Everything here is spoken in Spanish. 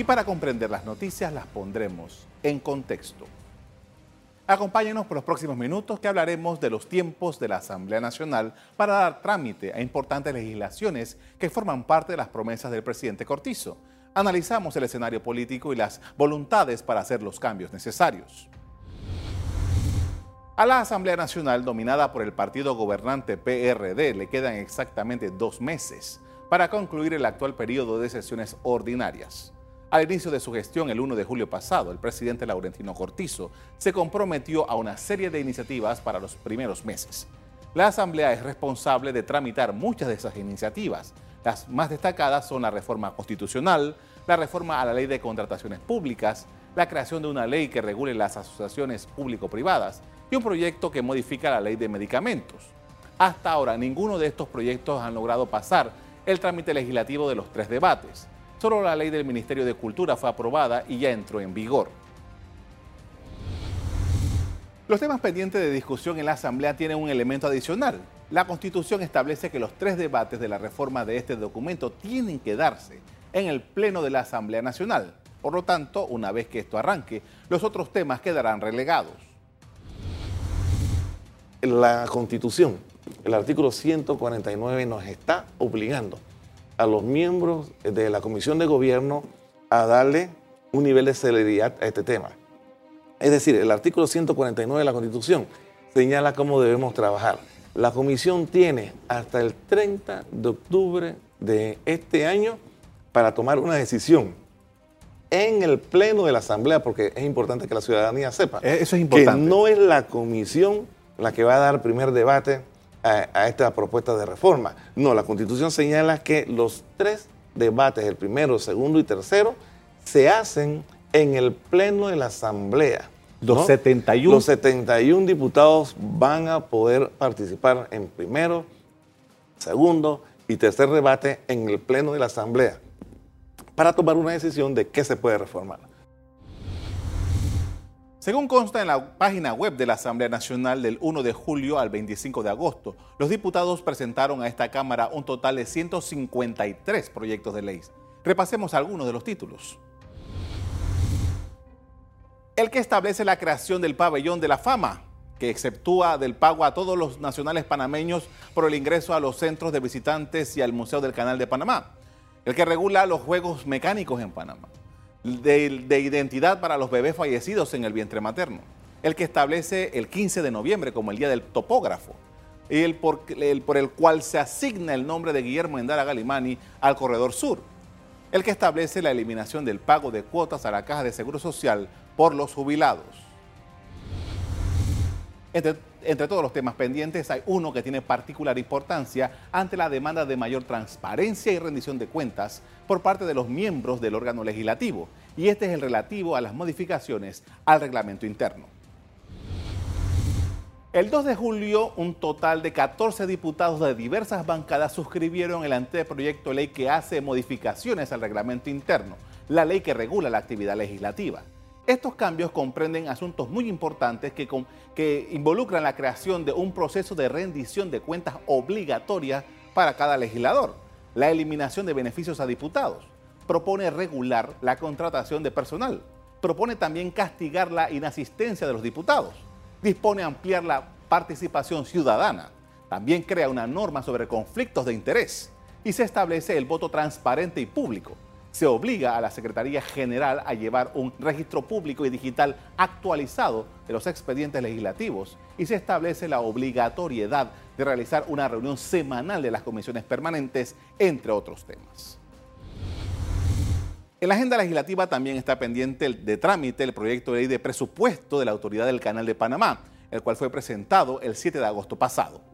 Y para comprender las noticias las pondremos en contexto. Acompáñenos por los próximos minutos que hablaremos de los tiempos de la Asamblea Nacional para dar trámite a importantes legislaciones que forman parte de las promesas del presidente Cortizo. Analizamos el escenario político y las voluntades para hacer los cambios necesarios. A la Asamblea Nacional, dominada por el partido gobernante PRD, le quedan exactamente dos meses para concluir el actual periodo de sesiones ordinarias. Al inicio de su gestión, el 1 de julio pasado, el presidente Laurentino Cortizo se comprometió a una serie de iniciativas para los primeros meses. La Asamblea es responsable de tramitar muchas de esas iniciativas. Las más destacadas son la reforma constitucional, la reforma a la ley de contrataciones públicas, la creación de una ley que regule las asociaciones público-privadas y un proyecto que modifica la ley de medicamentos. Hasta ahora, ninguno de estos proyectos han logrado pasar el trámite legislativo de los tres debates. Solo la ley del Ministerio de Cultura fue aprobada y ya entró en vigor. Los temas pendientes de discusión en la Asamblea tienen un elemento adicional. La Constitución establece que los tres debates de la reforma de este documento tienen que darse en el Pleno de la Asamblea Nacional. Por lo tanto, una vez que esto arranque, los otros temas quedarán relegados. La Constitución, el artículo 149 nos está obligando a los miembros de la Comisión de Gobierno a darle un nivel de celeridad a este tema. Es decir, el artículo 149 de la Constitución señala cómo debemos trabajar. La comisión tiene hasta el 30 de octubre de este año para tomar una decisión en el pleno de la Asamblea, porque es importante que la ciudadanía sepa eh, Eso es importante. que no es la comisión la que va a dar primer debate a, esta propuesta de reforma. No, la Constitución señala que los tres debates, el primero, segundo y tercero, se hacen en el Pleno de la Asamblea. Los 71. Los 71 diputados van a poder participar en primero, segundo y tercer debate en el Pleno de la Asamblea para tomar una decisión de qué se puede reformar. Según consta en la página web de la Asamblea Nacional del 1 de julio al 25 de agosto, los diputados presentaron a esta Cámara un total de 153 proyectos de ley. Repasemos algunos de los títulos. El que establece la creación del pabellón de la fama, que exceptúa del pago a todos los nacionales panameños por el ingreso a los centros de visitantes y al Museo del Canal de Panamá. El que regula los juegos mecánicos en Panamá de, identidad para los bebés fallecidos en el vientre materno, el que establece el 15 de noviembre como el Día del Topógrafo, y el por, el por el cual se asigna el nombre de Guillermo Endara Galimani al Corredor Sur, el que establece la eliminación del pago de cuotas a la Caja de Seguro Social por los jubilados. Entre entre todos los temas pendientes hay uno que tiene particular importancia ante la demanda de mayor transparencia y rendición de cuentas por parte de los miembros del órgano legislativo, y este es el relativo a las modificaciones al reglamento interno. El 2 de julio, un total de 14 diputados de diversas bancadas suscribieron el anteproyecto de ley que hace modificaciones al reglamento interno, la ley que regula la actividad legislativa. Estos cambios comprenden asuntos muy importantes que, involucran la creación de un proceso de rendición de cuentas obligatoria para cada legislador, la eliminación de beneficios a diputados, propone regular la contratación de personal, propone también castigar la inasistencia de los diputados, dispone ampliar la participación ciudadana, también crea una norma sobre conflictos de interés. Y se establece el voto transparente y público se obliga a la Secretaría General a llevar un registro público y digital actualizado de los expedientes legislativos y se establece la obligatoriedad de realizar una reunión semanal de las comisiones permanentes, entre otros temas. En la agenda legislativa también está pendiente de trámite el proyecto de ley de presupuesto de la Autoridad del Canal de Panamá, el cual fue presentado el 7 de agosto pasado.